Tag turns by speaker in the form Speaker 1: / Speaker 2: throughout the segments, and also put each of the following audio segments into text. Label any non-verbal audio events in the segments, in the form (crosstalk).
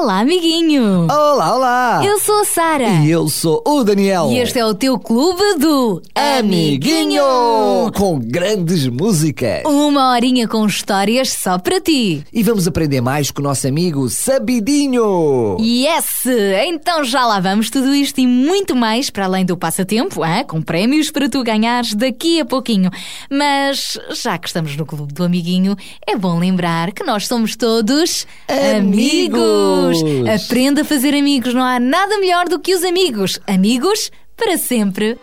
Speaker 1: Olá, amiguinho!
Speaker 2: Olá, olá!
Speaker 1: Eu sou a Sara.
Speaker 2: E eu sou o Daniel.
Speaker 1: E este é o teu clube do
Speaker 2: Amiguinho! Com grandes músicas.
Speaker 1: Uma horinha com histórias só para ti.
Speaker 2: E vamos aprender mais com o nosso amigo Sabidinho.
Speaker 1: Yes! Então já lá vamos tudo isto e muito mais para além do passatempo, ah, com prémios para tu ganhares daqui a pouquinho. Mas já que estamos no Clube do Amiguinho, é bom lembrar que nós somos todos
Speaker 2: Amigos.
Speaker 1: Aprenda a fazer amigos, não há nada melhor do que os amigos. Amigos para sempre.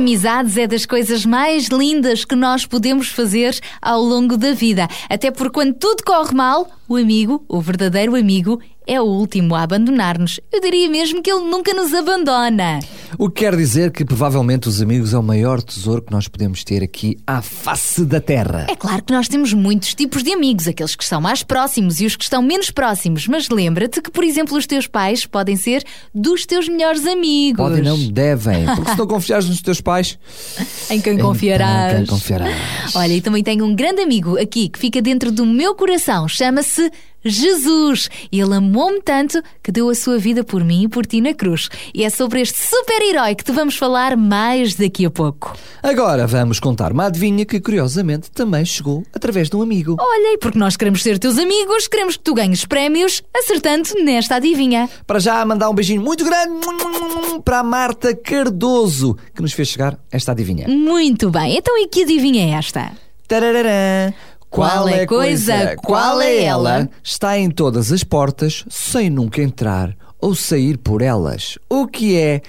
Speaker 1: Amizades é das coisas mais lindas que nós podemos fazer ao longo da vida. Até porque quando tudo corre mal, o amigo, o verdadeiro amigo, é o último a abandonar-nos. Eu diria mesmo que ele nunca nos abandona.
Speaker 2: O que quer dizer que provavelmente os amigos é o maior tesouro que nós podemos ter aqui à face da terra.
Speaker 1: É claro que nós temos muitos tipos de amigos, aqueles que estão mais próximos e os que estão menos próximos, mas lembra-te que, por exemplo, os teus pais podem ser dos teus melhores amigos.
Speaker 2: Podem, não devem. Porque se não confiares nos teus pais, (laughs)
Speaker 1: Em quem
Speaker 2: então
Speaker 1: confiarás.
Speaker 2: quem confiarás?
Speaker 1: Olha, e também tenho um grande amigo aqui que fica dentro do meu coração. Chama-se Jesus. Ele amou-me tanto que deu a sua vida por mim e por ti na cruz. E é sobre este super-herói que te vamos falar mais daqui a pouco.
Speaker 2: Agora vamos contar uma adivinha que curiosamente também chegou através de um amigo.
Speaker 1: Olha, e porque nós queremos ser teus amigos, queremos que tu ganhes prémios acertando nesta adivinha.
Speaker 2: Para já mandar um beijinho muito grande para a Marta Cardoso, que nos fez chegar esta adivinha.
Speaker 1: Muito bem, então e que adivinha é esta?
Speaker 2: Tarararã.
Speaker 1: Qual é coisa, qual é ela?
Speaker 2: Está em todas as portas, sem nunca entrar ou sair por elas. O que é?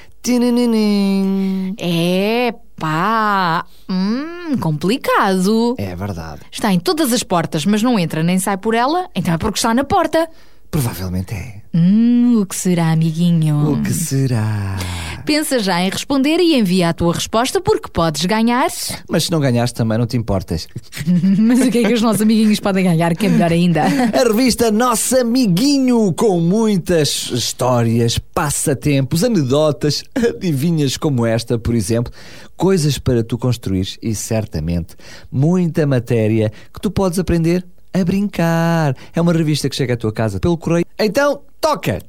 Speaker 1: É pá, hum, complicado.
Speaker 2: É verdade.
Speaker 1: Está em todas as portas, mas não entra nem sai por ela, então é porque está na porta.
Speaker 2: Provavelmente é.
Speaker 1: Hum, o que será, amiguinho?
Speaker 2: O que será?
Speaker 1: Pensa já em responder e envia a tua resposta porque podes ganhar.
Speaker 2: Mas se não ganhaste também não te importas. (laughs)
Speaker 1: Mas o que é que os nossos amiguinhos podem ganhar, que é melhor ainda?
Speaker 2: A revista Nosso Amiguinho, com muitas histórias, passatempos, anedotas, adivinhas como esta, por exemplo, coisas para tu construires e certamente muita matéria que tu podes aprender a brincar. É uma revista que chega à tua casa pelo correio. Então, toca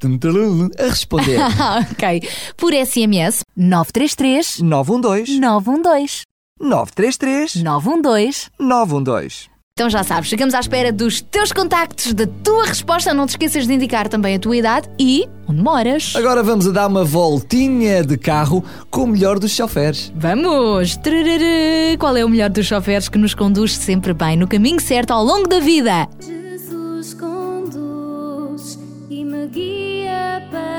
Speaker 2: a responder. (laughs)
Speaker 1: ok. Por SMS 933
Speaker 2: 912
Speaker 1: 912
Speaker 2: 933
Speaker 1: 912
Speaker 2: 912.
Speaker 1: Então já sabes, chegamos à espera dos teus contactos, da tua resposta. Não te esqueças de indicar também a tua idade e onde moras.
Speaker 2: Agora vamos a dar uma voltinha de carro com o melhor dos choferes.
Speaker 1: Vamos! Trarará. Qual é o melhor dos choferes que nos conduz sempre bem no caminho certo ao longo da vida?
Speaker 3: Jesus conduz e me guia para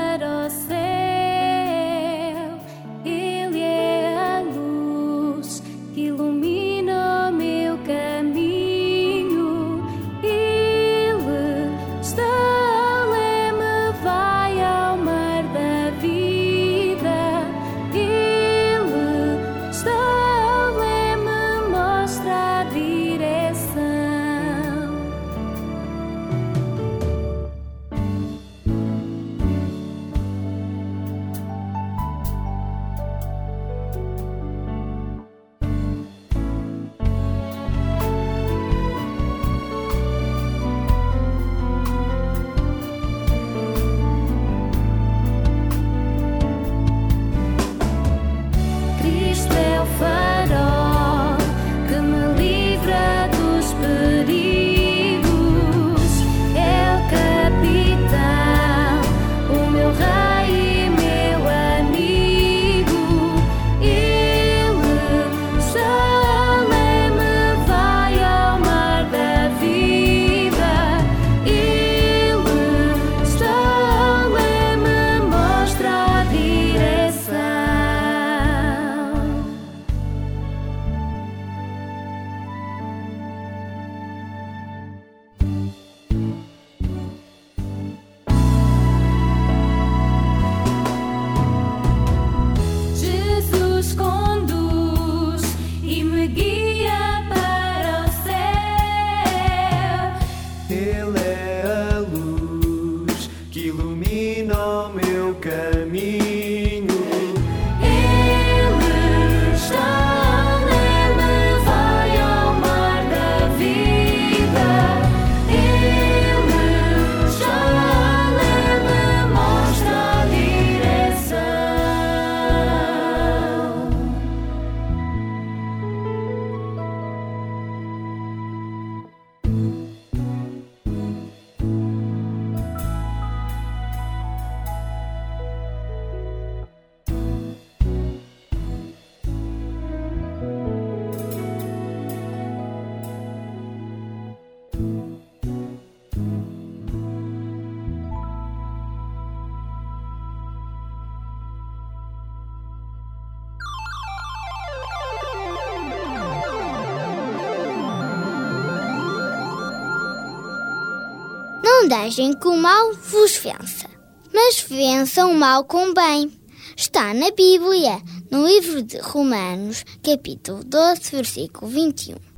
Speaker 4: Não deixem que o mal vos vença, mas vençam o mal com bem. Está na Bíblia, no livro de Romanos, capítulo 12, versículo 21.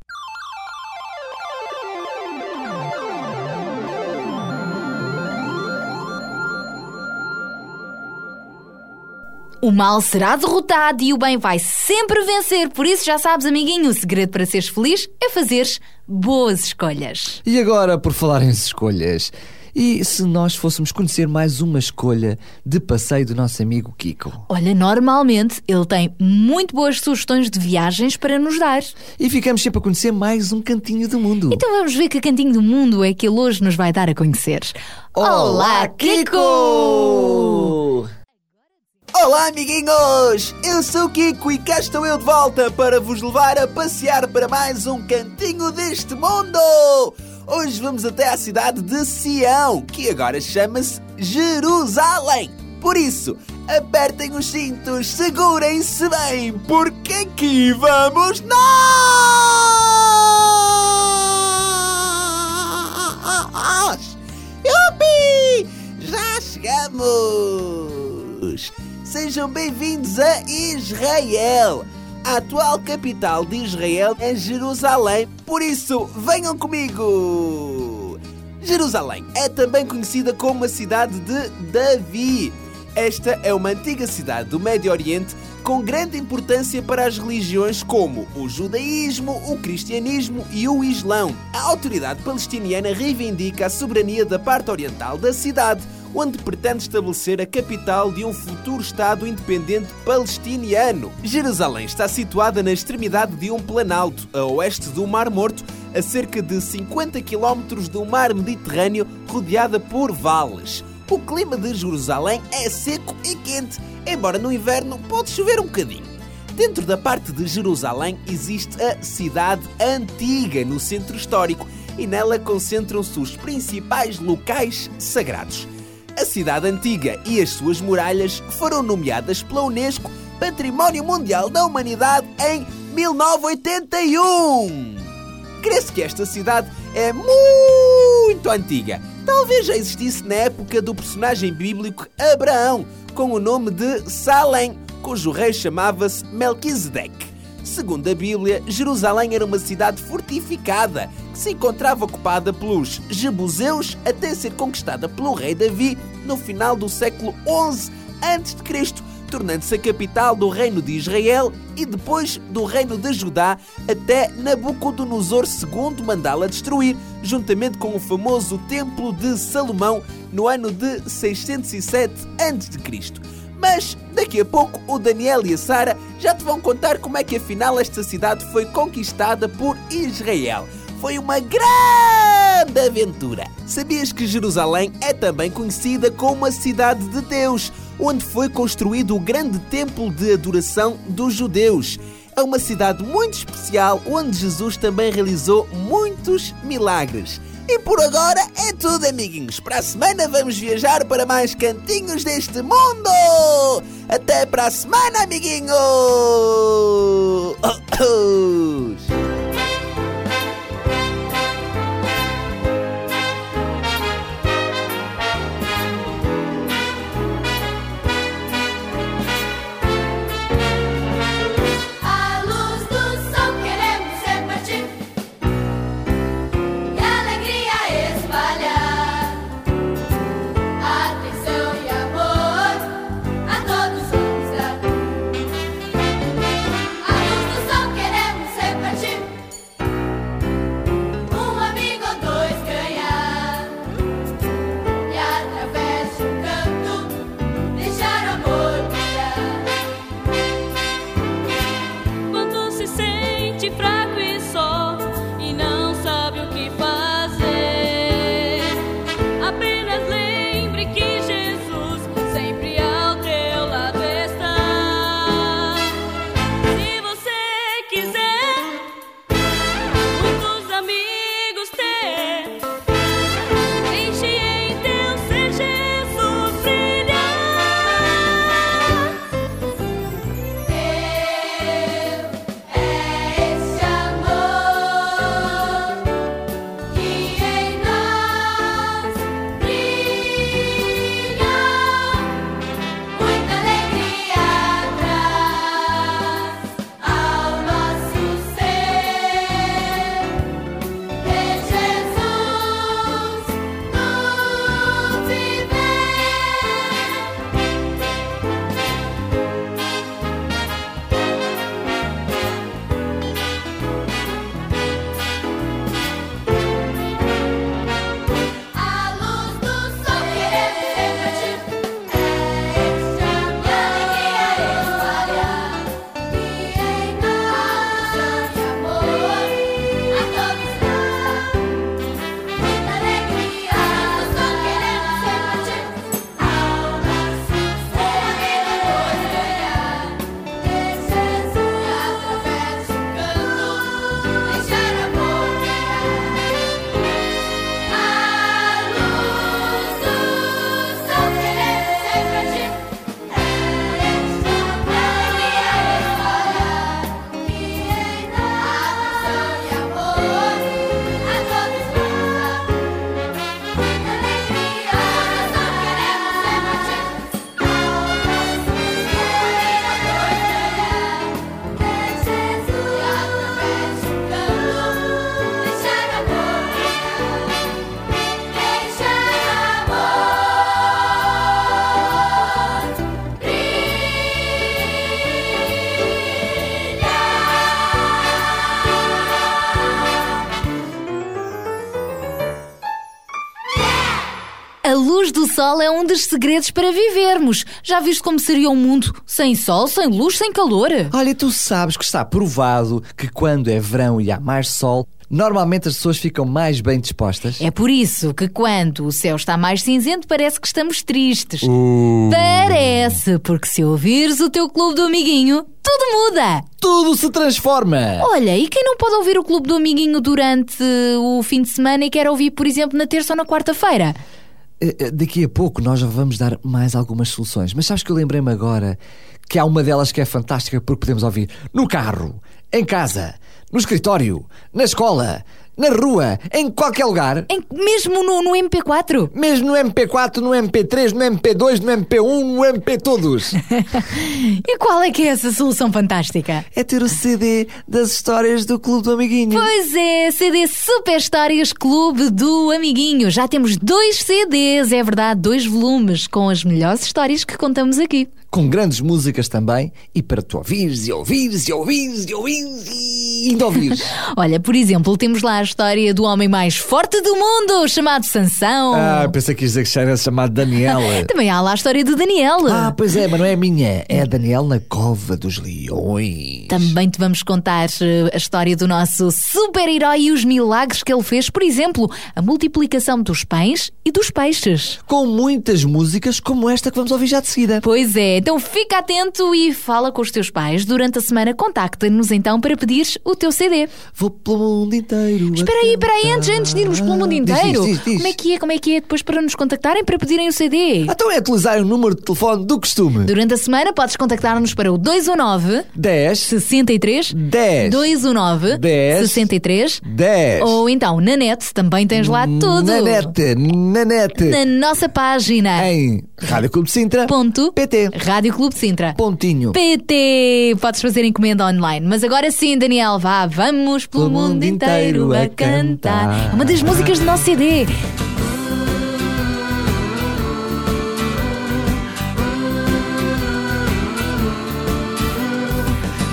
Speaker 1: O mal será derrotado e o bem vai sempre vencer. Por isso, já sabes, amiguinho, o segredo para seres feliz é fazeres boas escolhas.
Speaker 2: E agora, por falar em escolhas, e se nós fôssemos conhecer mais uma escolha de passeio do nosso amigo Kiko?
Speaker 1: Olha, normalmente ele tem muito boas sugestões de viagens para nos dar.
Speaker 2: E ficamos sempre a conhecer mais um cantinho do mundo.
Speaker 1: Então vamos ver que cantinho do mundo é que ele hoje nos vai dar a conhecer.
Speaker 2: Olá, Kiko!
Speaker 5: Olá, amiguinhos! Eu sou o Kiko e cá estou eu de volta para vos levar a passear para mais um cantinho deste mundo! Hoje vamos até à cidade de Sião, que agora chama-se Jerusalém. Por isso, apertem os cintos, segurem-se bem, porque aqui vamos nós! Yupi! Já chegamos! Sejam bem-vindos a Israel! A atual capital de Israel é Jerusalém, por isso venham comigo! Jerusalém é também conhecida como a cidade de Davi. Esta é uma antiga cidade do Médio Oriente com grande importância para as religiões como o judaísmo, o cristianismo e o islão. A autoridade palestiniana reivindica a soberania da parte oriental da cidade, onde pretende estabelecer a capital de um futuro Estado independente palestiniano. Jerusalém está situada na extremidade de um planalto, a oeste do Mar Morto, a cerca de 50 km do Mar Mediterrâneo, rodeada por vales. O clima de Jerusalém é seco e quente, embora no inverno pode chover um bocadinho. Dentro da parte de Jerusalém existe a Cidade Antiga, no centro histórico, e nela concentram-se os principais locais sagrados. A cidade antiga e as suas muralhas foram nomeadas pela Unesco Património Mundial da Humanidade em 1981. Crê-se que esta cidade é muito antiga. Talvez já existisse na época do personagem bíblico Abraão, com o nome de Salém, cujo rei chamava-se Melquisedeque. Segundo a Bíblia, Jerusalém era uma cidade fortificada que se encontrava ocupada pelos Jebuseus até ser conquistada pelo rei Davi no final do século XI a.C., tornando-se a capital do reino de Israel e depois do reino de Judá até Nabucodonosor II mandá-la destruir, juntamente com o famoso Templo de Salomão no ano de 607 a.C. Mas daqui a pouco o Daniel e a Sara já te vão contar como é que afinal esta cidade foi conquistada por Israel. Foi uma grande aventura. Sabias que Jerusalém é também conhecida como a cidade de Deus, onde foi construído o grande templo de adoração dos judeus? É uma cidade muito especial onde Jesus também realizou muitos milagres. E por agora é tudo, amiguinhos. Para a semana vamos viajar para mais cantinhos deste mundo. Até para a semana, amiguinhos! (coughs)
Speaker 1: é um dos segredos para vivermos. Já viste como seria um mundo sem sol, sem luz, sem calor?
Speaker 2: Olha, tu sabes que está provado que quando é verão e há mais sol, normalmente as pessoas ficam mais bem dispostas.
Speaker 1: É por isso que quando o céu está mais cinzento parece que estamos tristes.
Speaker 2: Uh.
Speaker 1: Parece, porque se ouvires o teu clube do amiguinho, tudo muda.
Speaker 2: Tudo se transforma!
Speaker 1: Olha, e quem não pode ouvir o clube do amiguinho durante o fim de semana e quer ouvir, por exemplo, na terça ou na quarta-feira?
Speaker 2: Eh, eh, Daqui a pouco nós já vamos dar mais algumas soluções, mas sabes que eu lembrei-me agora que há uma delas que é fantástica porque podemos ouvir. No carro, em casa, no escritório, na escola, na rua, em qualquer lugar.
Speaker 1: Em- mesmo no, no MP4?
Speaker 2: Mesmo no MP4, no MP3, no MP2, no MP1, no MP todos. (laughs)
Speaker 1: E qual é que é essa solução fantástica?
Speaker 2: É ter o CD das histórias do Clube do Amiguinho.
Speaker 1: Pois é, CD Super Histórias Clube do Amiguinho. Já temos dois CDs, é verdade, dois volumes com as melhores histórias que contamos aqui.
Speaker 2: Com grandes músicas também, e para tu ouvires e ouvires e ouvires e ouvires e ainda ouvires. (laughs)
Speaker 1: Olha, por exemplo, temos lá a história do homem mais forte do mundo, chamado Sansão.
Speaker 2: ah, pensei que ias dizer que era chamado Daniela. (laughs)
Speaker 1: Também há lá a história de Daniel.
Speaker 2: Ah, pois é, mas não é a minha, é a Daniel na Cova dos Leões.
Speaker 1: Também te vamos contar eh, a história do nosso super-herói e os milagres que ele fez, por exemplo, a multiplicação dos pães e dos peixes.
Speaker 2: Com muitas músicas como esta que vamos ouvir já de seguida.
Speaker 1: Pois é, então fica atento e fala com os teus pais. Durante a semana, contacta-nos então para pedires o teu CD.
Speaker 2: Vou pelo mundo inteiro.
Speaker 1: Espera aí, espera aí, antes, antes de irmos pelo mundo inteiro.
Speaker 2: diz, diz, diz.
Speaker 1: Como é que é, como é que é depois para nos contactarem para pedirem o CD?
Speaker 2: Então é utilizar o número de telefone do costume.
Speaker 1: Durante a semana podes contactar-nos para o 219
Speaker 2: 10
Speaker 1: 63
Speaker 2: 10
Speaker 1: 219
Speaker 2: 10
Speaker 1: 63
Speaker 2: 10
Speaker 1: ou então na net também tens lá tudo.
Speaker 2: Na net, na net.
Speaker 1: Na nossa página.
Speaker 2: Em Rádio
Speaker 1: Rádio Clube de Sintra.
Speaker 2: Pontinho.
Speaker 1: PT! Podes fazer encomenda online. Mas agora sim, Daniel, vá, vamos pelo mundo inteiro a cantar. É uma das músicas do nosso CD.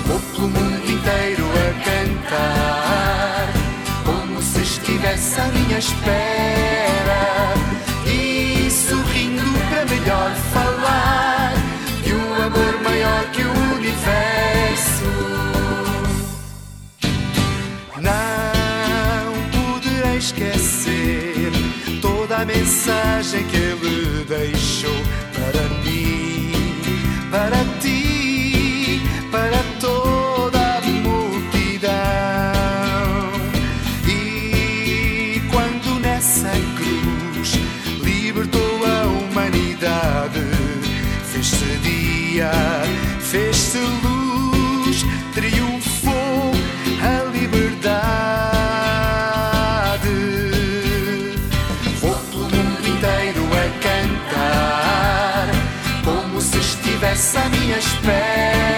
Speaker 6: Vou pelo mundo inteiro a cantar, como se estivesse à minha espera. Mensagem que à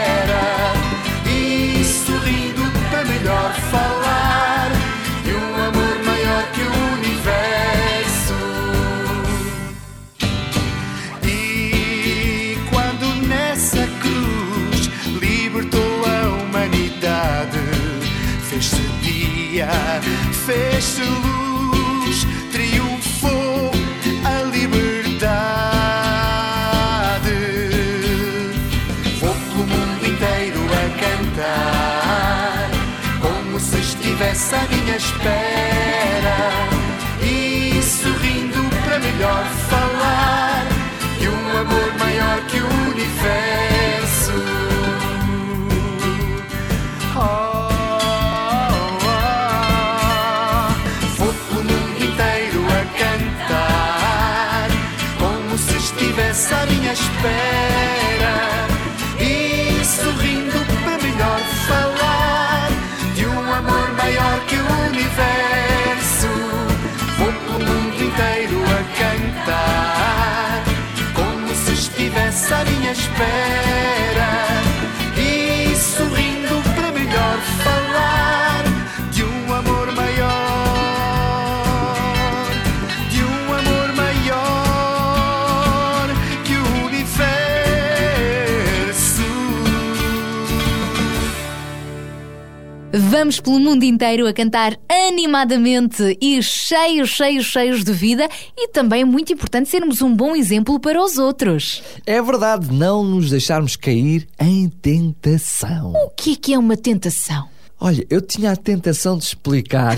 Speaker 1: vamos pelo mundo inteiro a cantar animadamente e cheios, cheios, cheios de vida e também é muito importante sermos um bom exemplo para os outros.
Speaker 2: É verdade, não nos deixarmos cair em tentação.
Speaker 1: O que é que é uma tentação?
Speaker 2: Olha, eu tinha a tentação de explicar,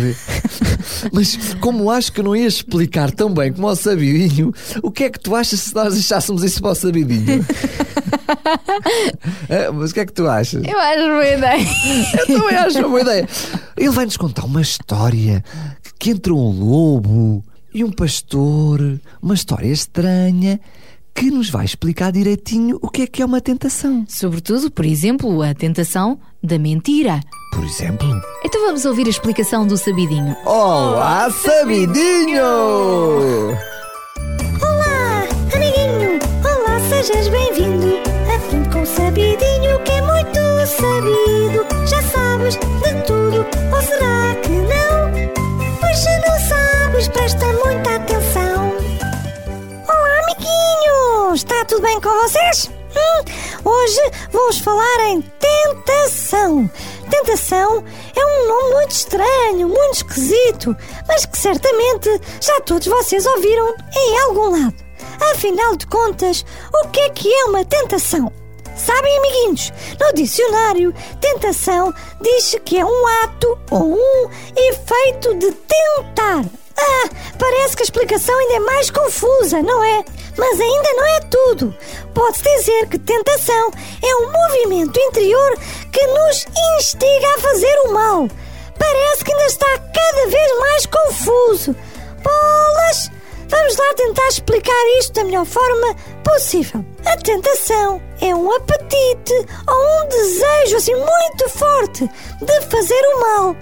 Speaker 2: (laughs) mas como acho que não ia explicar tão bem como ao sabidinho, o que é que tu achas se nós deixássemos isso para o sabidinho? Ah, (laughs) mas o que é que tu achas?
Speaker 1: Eu acho boa ideia.
Speaker 2: Eu também acho uma boa ideia. Ele vai nos contar uma história que entra um lobo e um pastor, uma história estranha que nos vai explicar direitinho o que é que é uma tentação.
Speaker 1: Sobretudo, por exemplo, a tentação da mentira.
Speaker 2: Por exemplo,
Speaker 1: Então vamos ouvir a explicação do sabidinho.
Speaker 2: Olá, sabidinho!
Speaker 7: Olá, amiguinho! Olá, sejas bem-vindo! Aprende com o sabidinho que é muito sabido. Está tudo bem com vocês? Hum, hoje vamos falar em tentação. Tentação é um nome muito estranho, muito esquisito, mas que certamente já todos vocês ouviram em algum lado. Afinal de contas, o que é que é uma tentação? Sabem, amiguinhos, no dicionário, tentação diz que é um ato ou um efeito de tentar. Ah, parece que a explicação ainda é mais confusa, não é? Mas ainda não é tudo. Pode-se dizer que tentação é um movimento interior que nos instiga a fazer o mal. Parece que ainda está cada vez mais confuso. Bolas! Vamos lá tentar explicar isto da melhor forma possível. A tentação é um apetite ou um desejo assim muito forte de fazer o mal.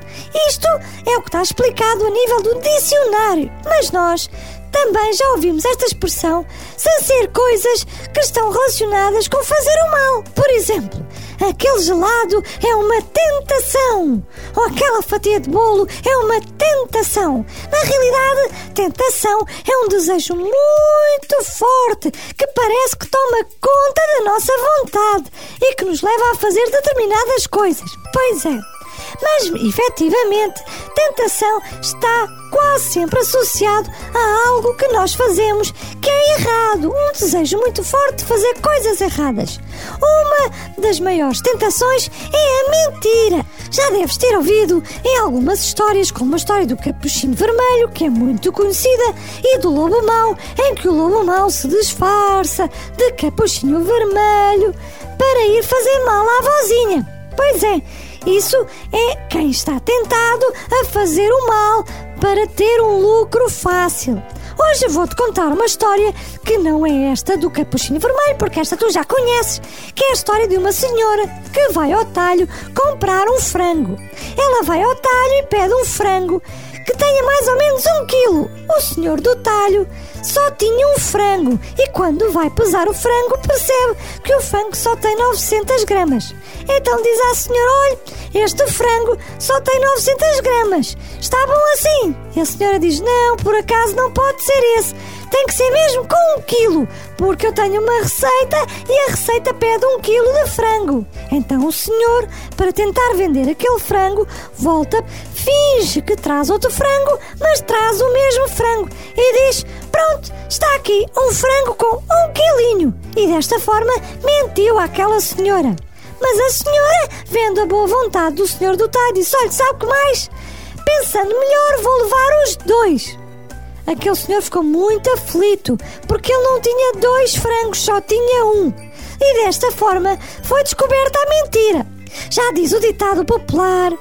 Speaker 7: Isto é o que está explicado a nível do dicionário. Mas nós também já ouvimos esta expressão sem ser coisas que estão relacionadas com fazer o mal. Por exemplo, aquele gelado é uma tentação. Ou aquela fatia de bolo é uma tentação. Na realidade, tentação é um desejo muito forte que parece que toma conta da nossa vontade e que nos leva a fazer determinadas coisas. Pois é. Mas, efetivamente, tentação está quase sempre associado a algo que nós fazemos que é errado, um desejo muito forte de fazer coisas erradas. Uma das maiores tentações é a mentira. Já deves ter ouvido em algumas histórias, como a história do capuchinho vermelho, que é muito conhecida, e do lobo mau, em que o lobo mau se disfarça de capuchinho vermelho para ir fazer mal à vozinha. Pois é, isso é quem está tentado a fazer o mal para ter um lucro fácil. Hoje vou-te contar uma história que não é esta do capuchinho vermelho, porque esta tu já conheces, que é a história de uma senhora que vai ao talho comprar um frango. Ela vai ao talho e pede um frango que tenha mais ou menos um quilo. O senhor do talho só tinha um frango e quando vai pesar o frango percebe que o frango só tem 900 gramas. Então diz à senhora, olhe, este frango só tem 900 gramas. Está bom assim? E a senhora diz, não, por acaso não pode ser esse. Tem que ser mesmo com um quilo, porque eu tenho uma receita e a receita pede um quilo de frango. Então o senhor, para tentar vender aquele frango, volta, finge que traz outro frango, mas traz o mesmo frango e diz: Pronto, está aqui um frango com um quilinho. E desta forma mentiu àquela senhora. Mas a senhora, vendo a boa vontade do senhor do talho, disse: Olha, sabe o que mais? Pensando melhor, vou levar os dois. Aquele senhor ficou muito aflito, porque ele não tinha dois frangos, só tinha um. E desta forma foi descoberta a mentira. Já diz o ditado popular: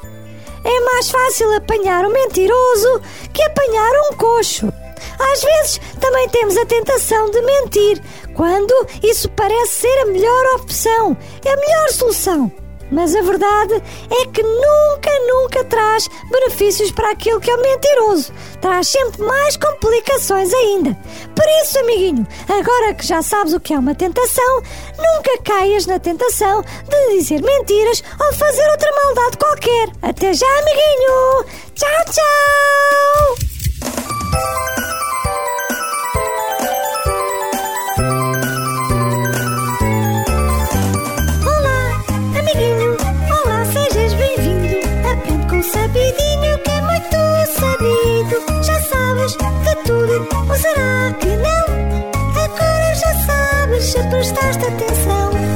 Speaker 7: é mais fácil apanhar um mentiroso que apanhar um coxo. Às vezes também temos a tentação de mentir, quando isso parece ser a melhor opção, a melhor solução. Mas a verdade é que nunca, nunca traz benefícios para aquele que é mentiroso. Traz sempre mais complicações ainda. Por isso, amiguinho, agora que já sabes o que é uma tentação, nunca caias na tentação de dizer mentiras ou fazer outra maldade qualquer. Até já, amiguinho! Tchau, tchau!
Speaker 8: Ou será que não? Agora já sabes se prestaste atenção.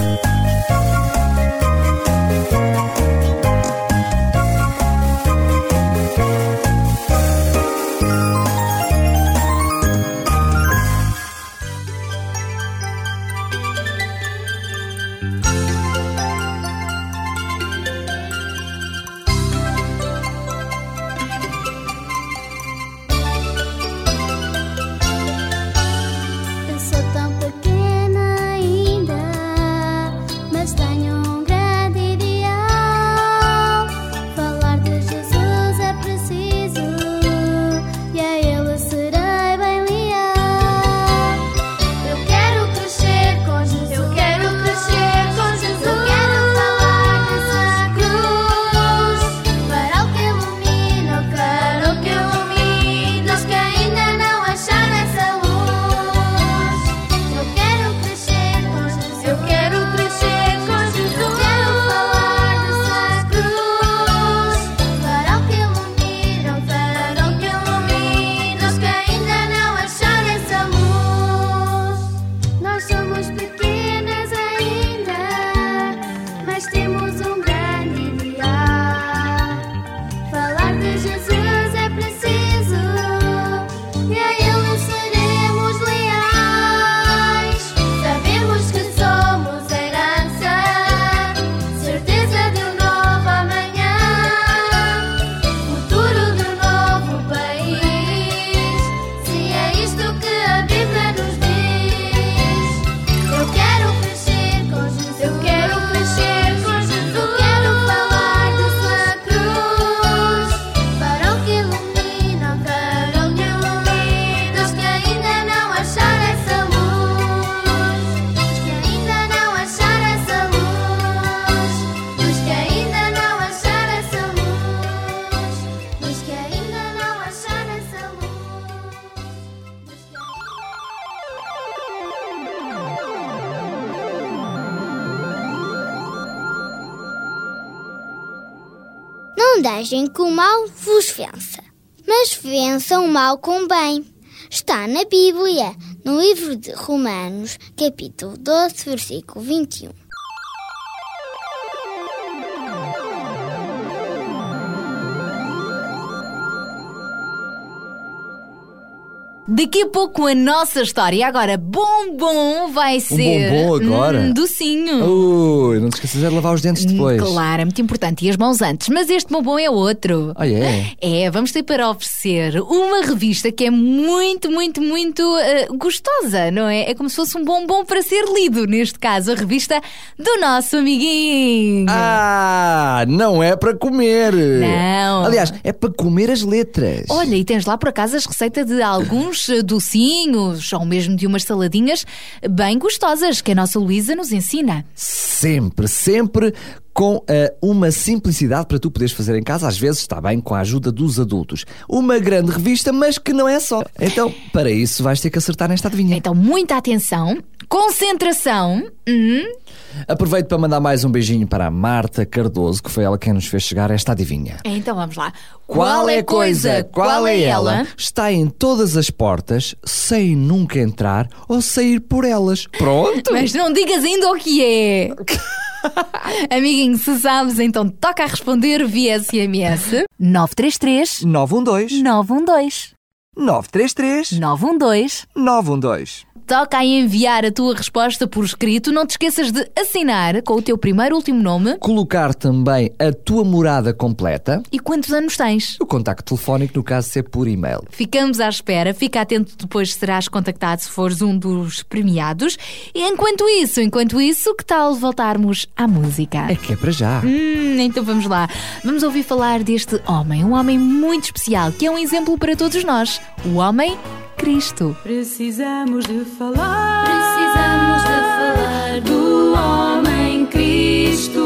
Speaker 9: Não
Speaker 4: deixem que o mal vos vença, mas vençam o mal com bem. Está na Bíblia, no livro de Romanos, capítulo 12, versículo 21.
Speaker 1: Daqui a pouco a nossa história. Agora, bombom vai ser.
Speaker 2: bombom agora?
Speaker 1: Hum, docinho.
Speaker 2: Ui, não te esqueças de lavar os dentes depois.
Speaker 1: Claro, é muito importante. E as mãos antes. Mas este bombom é outro.
Speaker 2: Ah, é?
Speaker 1: É, vamos ter para oferecer uma revista que é muito, muito, muito eh, gostosa, não é? É como se fosse um bombom para ser lido. Neste caso, a revista do nosso amiguinho.
Speaker 2: Ah, não é para comer.
Speaker 1: Não.
Speaker 2: Aliás, é para comer as letras.
Speaker 1: Olha, e tens lá por acaso as receitas de alguns eh, docinhos ou mesmo de umas saladinhas bem gostosas que a nossa Luísa nos ensina.
Speaker 2: Sempre, sempre com ah, uma simplicidade para tu poderes fazer em casa, às vezes está bem com a ajuda dos adultos. Uma grande revista, mas que não é só. Então, para isso vais ter que acertar nesta adivinha.
Speaker 1: Então, muita atenção, concentração. Hum,
Speaker 2: Aproveito para mandar mais um beijinho para a Marta Cardoso, que foi ela quem nos fez chegar esta adivinha.
Speaker 1: Então vamos lá.
Speaker 2: Qual é a coisa, qual é ela? Está em todas as portas, sem nunca entrar ou sair por elas. Pronto?
Speaker 1: Mas não digas ainda o que é. (laughs) (laughs) Amiguinho, se sabes, então toca a responder via SMS 933
Speaker 2: 912
Speaker 1: 912
Speaker 2: 933
Speaker 1: 912
Speaker 2: 912.
Speaker 1: Toca a enviar a tua resposta por escrito. Não te esqueças de assinar com o teu primeiro e último nome
Speaker 2: Colocar também a tua morada completa,
Speaker 1: e quantos anos tens.
Speaker 2: o contacto telefónico, no caso, ser por e-mail.
Speaker 1: Ficamos à espera, fica atento depois serás contactado se fores um dos premiados. E enquanto isso, enquanto isso, que tal voltarmos à música?
Speaker 2: É que é para já.
Speaker 1: Hum, então vamos lá. Vamos ouvir falar deste homem, um homem muito especial, que é um exemplo para todos nós. O homem Cristo.
Speaker 3: Precisamos de falar.
Speaker 9: Precisamos de falar
Speaker 3: do homem Cristo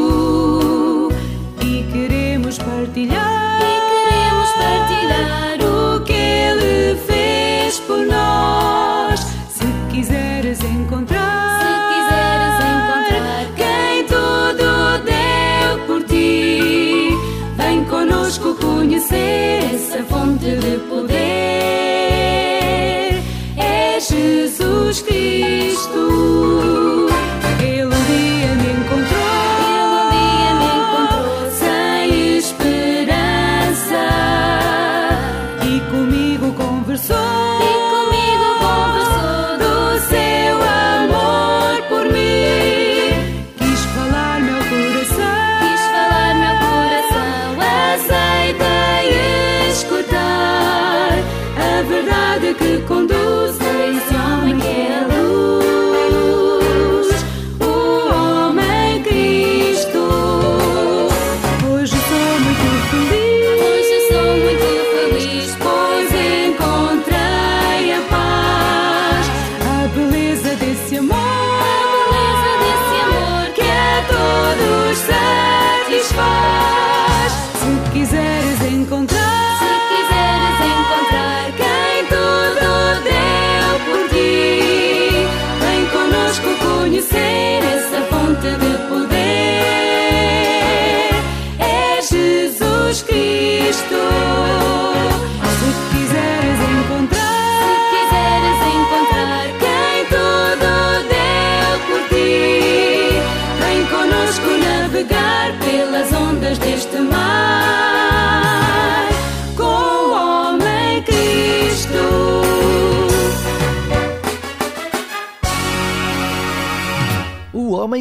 Speaker 3: e queremos partilhar.
Speaker 9: E queremos partilhar
Speaker 3: o que ele fez por nós. Se quiseres encontrar,
Speaker 9: Se quiseres encontrar
Speaker 3: quem tudo deu por ti, vem conosco conhecer essa fonte de poder.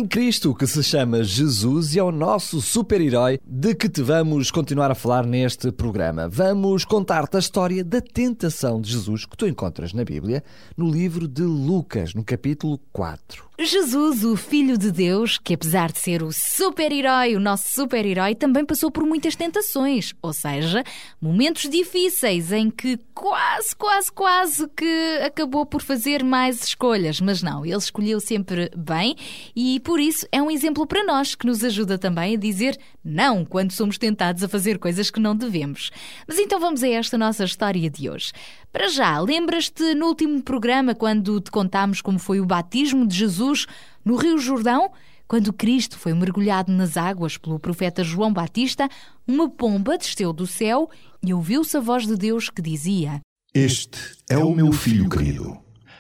Speaker 10: Homem Cristo, que se
Speaker 2: chama Jesus e é o nosso super-herói de que te vamos continuar a falar neste programa. Vamos contar-te a história da tentação de Jesus que tu encontras na Bíblia, no livro de Lucas, no capítulo 4.
Speaker 1: Jesus, o Filho de Deus, que apesar de ser o super-herói, o nosso super-herói, também passou por muitas tentações, ou seja, momentos difíceis em que quase, quase, quase que acabou por fazer mais escolhas, mas não, ele escolheu sempre bem e por isso é um exemplo para nós que nos ajuda também a dizer não quando somos tentados a fazer coisas que não devemos. Mas então vamos a esta nossa história de hoje. Para já, lembras-te no último programa quando te contámos como foi o batismo de Jesus no Rio Jordão? Quando Cristo foi mergulhado nas águas pelo profeta João Batista, uma pomba desceu do céu e ouviu-se a voz de Deus que dizia:
Speaker 11: Este é o meu filho querido,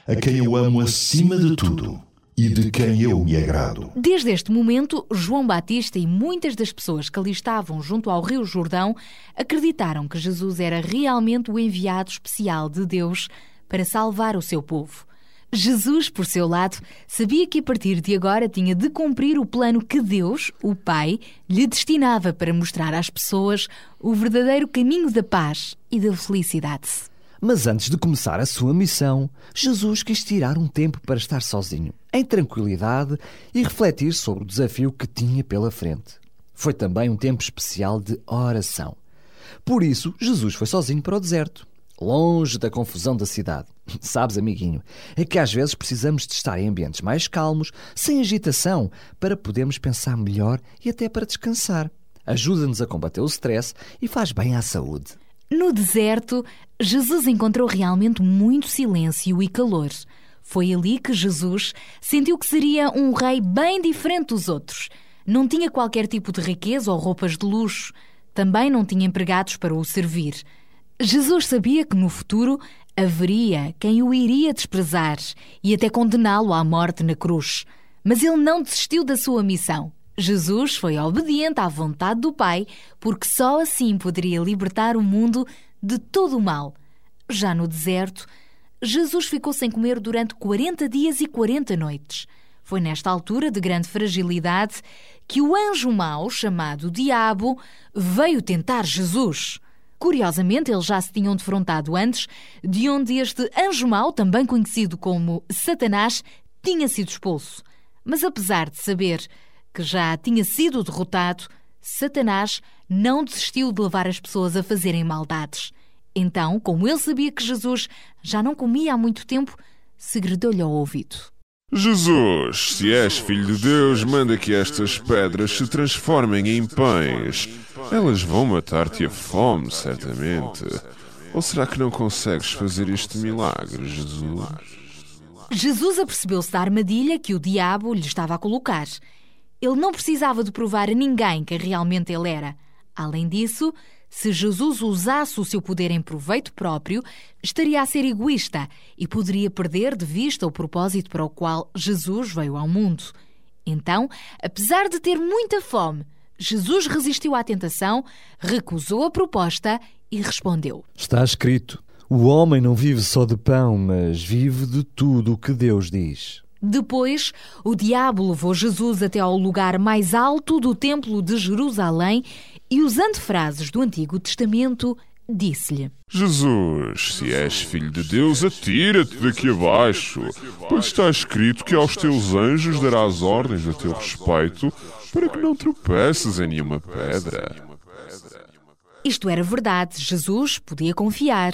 Speaker 11: a quem eu amo acima de tudo e de quem eu me agrado.
Speaker 1: Desde este momento, João Batista e muitas das pessoas que ali estavam junto ao Rio Jordão acreditaram que Jesus era realmente o enviado especial de Deus para salvar o seu povo. Jesus, por seu lado, sabia que a partir de agora tinha de cumprir o plano que Deus, o Pai, lhe destinava para mostrar às pessoas o verdadeiro caminho da paz e da felicidade.
Speaker 2: Mas antes de começar a sua missão, Jesus quis tirar um tempo para estar sozinho, em tranquilidade e refletir sobre o desafio que tinha pela frente. Foi também um tempo especial de oração. Por isso, Jesus foi sozinho para o deserto, longe da confusão da cidade. (laughs) Sabes, amiguinho, é que às vezes precisamos de estar em ambientes mais calmos, sem agitação, para podermos pensar melhor e até para descansar. Ajuda-nos a combater o stress e faz bem à saúde.
Speaker 1: No deserto, Jesus encontrou realmente muito silêncio e calor. Foi ali que Jesus sentiu que seria um rei bem diferente dos outros. Não tinha qualquer tipo de riqueza ou roupas de luxo. Também não tinha empregados para o servir. Jesus sabia que no futuro haveria quem o iria desprezar e até condená-lo à morte na cruz. Mas ele não desistiu da sua missão. Jesus foi obediente à vontade do Pai, porque só assim poderia libertar o mundo de todo o mal. Já no deserto, Jesus ficou sem comer durante 40 dias e 40 noites. Foi nesta altura de grande fragilidade que o anjo mau, chamado Diabo, veio tentar Jesus. Curiosamente, eles já se tinham defrontado antes, de onde este anjo mau, também conhecido como Satanás, tinha sido expulso. Mas apesar de saber que já tinha sido derrotado, Satanás não desistiu de levar as pessoas a fazerem maldades. Então, como ele sabia que Jesus já não comia há muito tempo, segredou-lhe ao ouvido.
Speaker 12: Jesus, se és filho de Deus, manda que estas pedras se transformem em pães. Elas vão matar-te a fome, certamente. Ou será que não consegues fazer este milagre, Jesus?
Speaker 1: Jesus apercebeu-se da armadilha que o diabo lhe estava a colocar. Ele não precisava de provar a ninguém quem realmente ele era. Além disso, se Jesus usasse o seu poder em proveito próprio, estaria a ser egoísta e poderia perder de vista o propósito para o qual Jesus veio ao mundo. Então, apesar de ter muita fome, Jesus resistiu à tentação, recusou a proposta e respondeu:
Speaker 2: Está escrito: O homem não vive só de pão, mas vive de tudo o que Deus diz.
Speaker 1: Depois, o diabo levou Jesus até ao lugar mais alto do Templo de Jerusalém e, usando frases do Antigo Testamento, disse-lhe:
Speaker 12: Jesus, se és filho de Deus, atira-te daqui abaixo, pois está escrito que aos teus anjos darás ordens a teu respeito para que não tropeces em nenhuma pedra.
Speaker 1: Isto era verdade, Jesus podia confiar.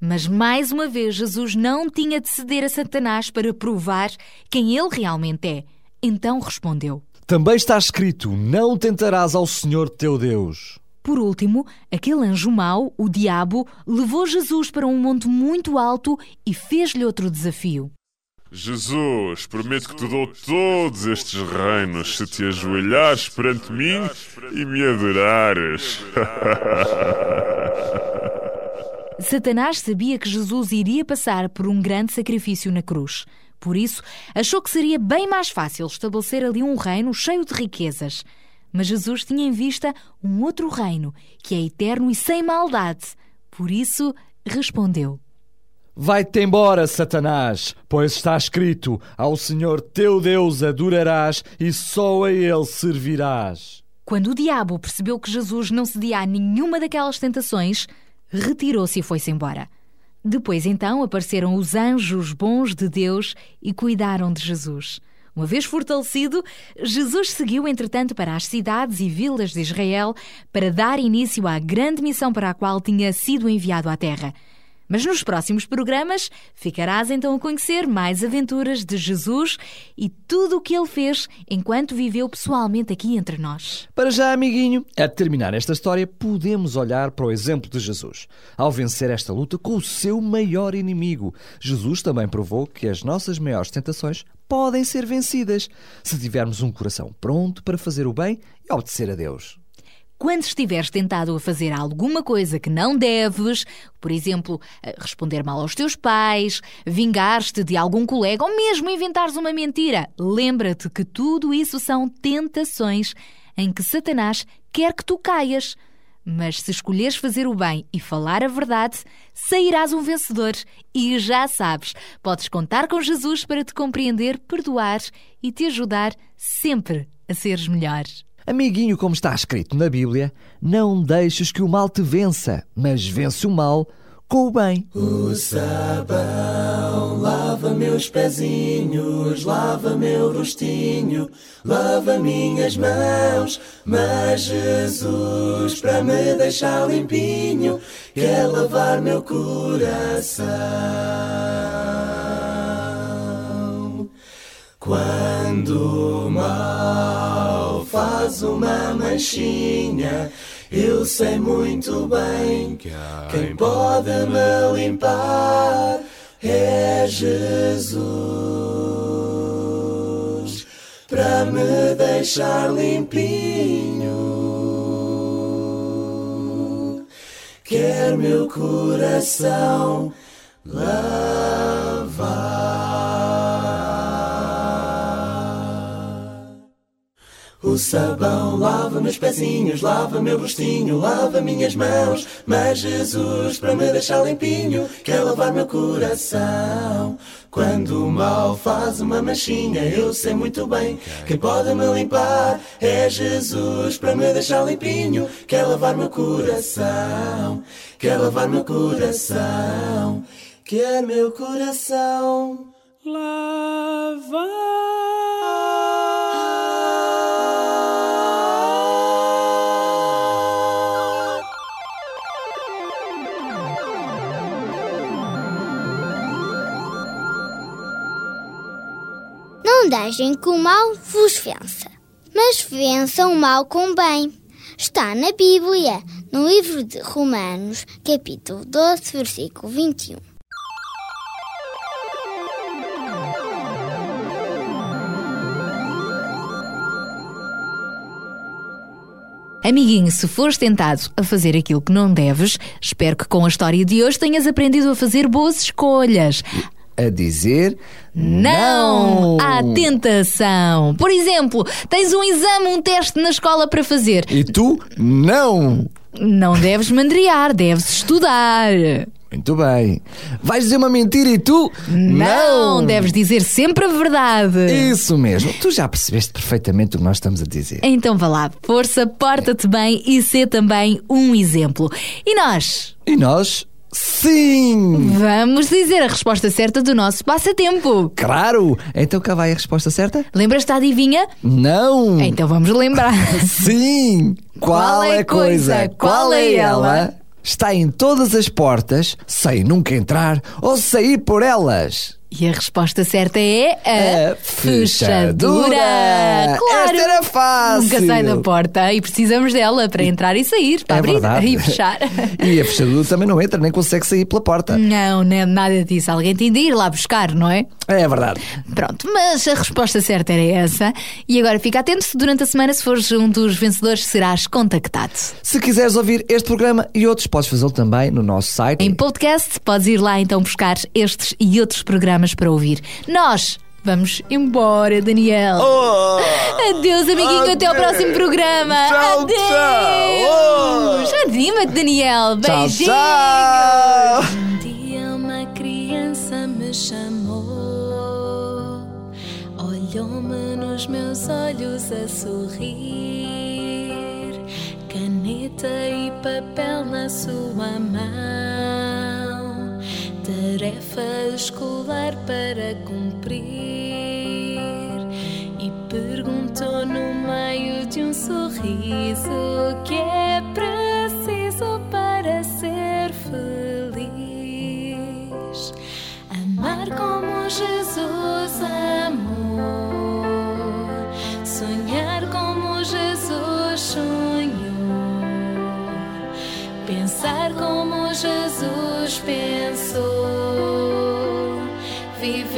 Speaker 1: Mas mais uma vez, Jesus não tinha de ceder a Satanás para provar quem ele realmente é. Então respondeu.
Speaker 2: Também está escrito: Não tentarás ao Senhor teu Deus.
Speaker 1: Por último, aquele anjo mau, o diabo, levou Jesus para um monte muito alto e fez-lhe outro desafio.
Speaker 12: Jesus, prometo que te dou todos estes reinos se te ajoelhares perante mim e me adorares. (laughs)
Speaker 1: Satanás sabia que Jesus iria passar por um grande sacrifício na cruz. Por isso, achou que seria bem mais fácil estabelecer ali um reino cheio de riquezas. Mas Jesus tinha em vista um outro reino, que é eterno e sem maldade. Por isso, respondeu:
Speaker 2: Vai-te embora, Satanás, pois está escrito: Ao Senhor teu Deus adorarás e só a ele servirás.
Speaker 1: Quando o diabo percebeu que Jesus não cedia a nenhuma daquelas tentações, retirou-se e foi-se embora. Depois então apareceram os anjos bons de Deus e cuidaram de Jesus. Uma vez fortalecido, Jesus seguiu entretanto para as cidades e vilas de Israel para dar início à grande missão para a qual tinha sido enviado à terra. Mas nos próximos programas ficarás então a conhecer mais aventuras de Jesus e tudo o que ele fez enquanto viveu pessoalmente aqui entre nós.
Speaker 2: Para já, amiguinho, a terminar esta história, podemos olhar para o exemplo de Jesus. Ao vencer esta luta com o seu maior inimigo, Jesus também provou que as nossas maiores tentações podem ser vencidas se tivermos um coração pronto para fazer o bem e obedecer a Deus.
Speaker 1: Quando estiveres tentado a fazer alguma coisa que não deves, por exemplo, eh, responder mal aos teus pais, vingar-te de algum colega ou mesmo inventares uma mentira, lembra-te que tudo isso são tentações em que Satanás quer que tu caias. Mas se escolheres fazer o bem e falar a verdade, sairás um vencedor. E já sabes, podes contar com Jesus para te compreender, perdoar e te ajudar sempre a seres melhor.
Speaker 2: Amiguinho, como está escrito na Bíblia, não deixes que o mal te vença, mas vence o mal com o bem.
Speaker 13: O sabão lava meus pezinhos, lava meu rostinho, lava minhas mãos. Mas Jesus, para me deixar limpinho, quer lavar meu coração. Quando o mal faz uma manchinha, eu sei muito bem que quem pode me limpar é Jesus para me deixar limpinho. Quer meu coração lavar. O sabão lava meus pezinhos, lava meu rostinho, lava minhas mãos. Mas Jesus, para me deixar limpinho, quer lavar meu coração. Quando o mal faz uma manchinha, eu sei muito bem quem pode me limpar é Jesus, para me deixar limpinho, quer lavar meu coração, quer lavar meu coração, quer meu coração lavar.
Speaker 4: Não deixem que o mal vos vença, mas vençam o mal com bem. Está na Bíblia, no livro de Romanos, capítulo 12, versículo 21.
Speaker 1: Amiguinho, se fores tentado a fazer aquilo que não deves, espero que com a história de hoje tenhas aprendido a fazer boas escolhas.
Speaker 2: A dizer
Speaker 1: Não à tentação. Por exemplo, tens um exame, um teste na escola para fazer.
Speaker 2: E tu, não!
Speaker 1: Não deves mandriar, deves estudar.
Speaker 2: Muito bem. Vais dizer uma mentira e tu?
Speaker 14: Não, deves dizer sempre a verdade.
Speaker 2: Isso mesmo. Tu já percebeste perfeitamente o que nós estamos a dizer.
Speaker 14: Então vá lá, força, porta-te bem e sê também um exemplo. E nós?
Speaker 2: E nós? Sim!
Speaker 14: Vamos dizer a resposta certa do nosso passatempo.
Speaker 2: Claro! Então cá vai a resposta certa?
Speaker 14: Lembras-te da adivinha?
Speaker 2: Não!
Speaker 14: Então vamos lembrar. (laughs)
Speaker 2: Sim! Qual, é a coisa? Qual é ela? Está em todas as portas, sem nunca entrar ou sair por elas.
Speaker 14: E a resposta certa é a,
Speaker 2: A fechadura.
Speaker 14: Claro!
Speaker 2: Esta era fácil.
Speaker 14: Nunca sai da porta e precisamos dela para entrar e sair, para
Speaker 2: É
Speaker 14: abrir
Speaker 2: verdade.
Speaker 14: e fechar. (laughs)
Speaker 2: E a fechadura também não entra, nem consegue sair pela porta.
Speaker 14: Não, não é nada disso. Alguém tem de ir lá buscar, não é?
Speaker 2: É verdade.
Speaker 14: Pronto, mas a resposta certa era essa. E agora fica atento, durante a semana, se fores um dos vencedores, serás contactado.
Speaker 2: Se quiseres ouvir este programa e outros, podes fazê-lo também no nosso site.
Speaker 14: Em podcast, podes ir lá então buscar estes e outros programas para ouvir. Nós vamos embora, Daniel.
Speaker 2: Oh!
Speaker 14: Adeus, amiguinho, até ao próximo programa.
Speaker 2: Tchau,
Speaker 14: Adeus. Anima-te, Daniel.
Speaker 2: Tchau,
Speaker 14: Beijinhos.
Speaker 2: tchau.
Speaker 1: Um dia uma criança me chamou, olhou-me nos meus olhos a sorrir, caneta e papel na sua mão, tarefa escolar para cumprir, e perguntou no meio de um sorriso que é preciso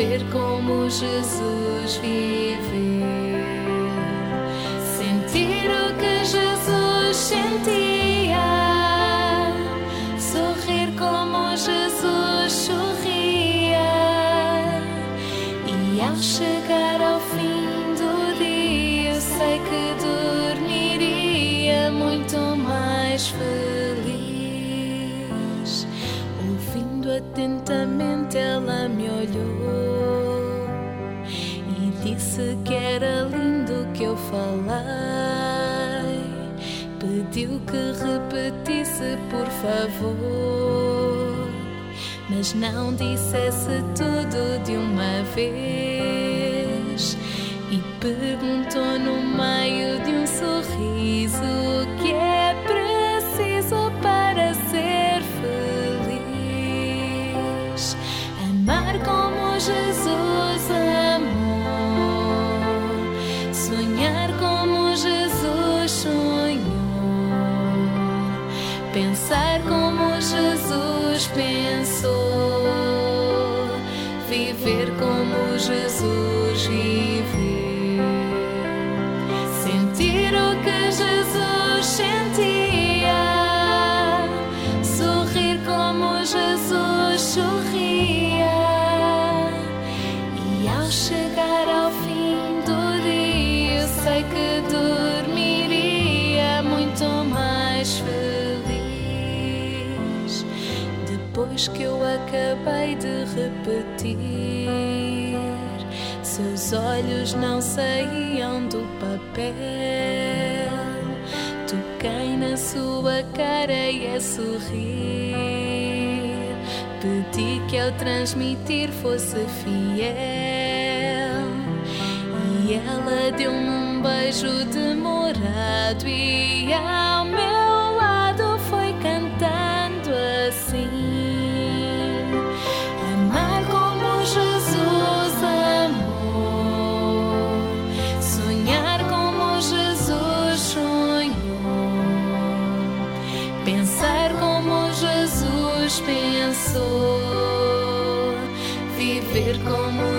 Speaker 1: viver como Jesus viveu, que repetisse, por favor mas não dissesse tudo de uma vez. E perguntou Pensar como Jesus pensou, viver como Jesus acabei de repetir, seus olhos não saíam do papel. Toquei na sua cara e a sorrir. Pedi que ao transmitir fosse fiel. E ela deu-me um beijo demorado e ao meu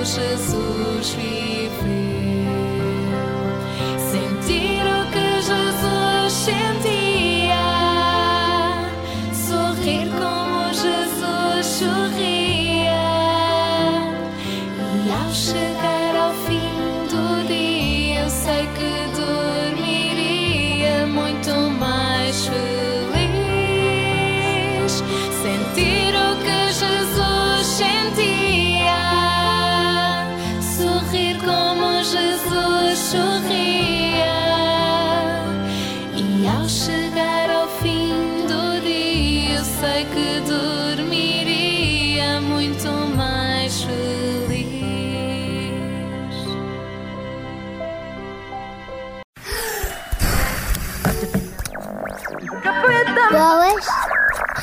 Speaker 1: Jesus viveu,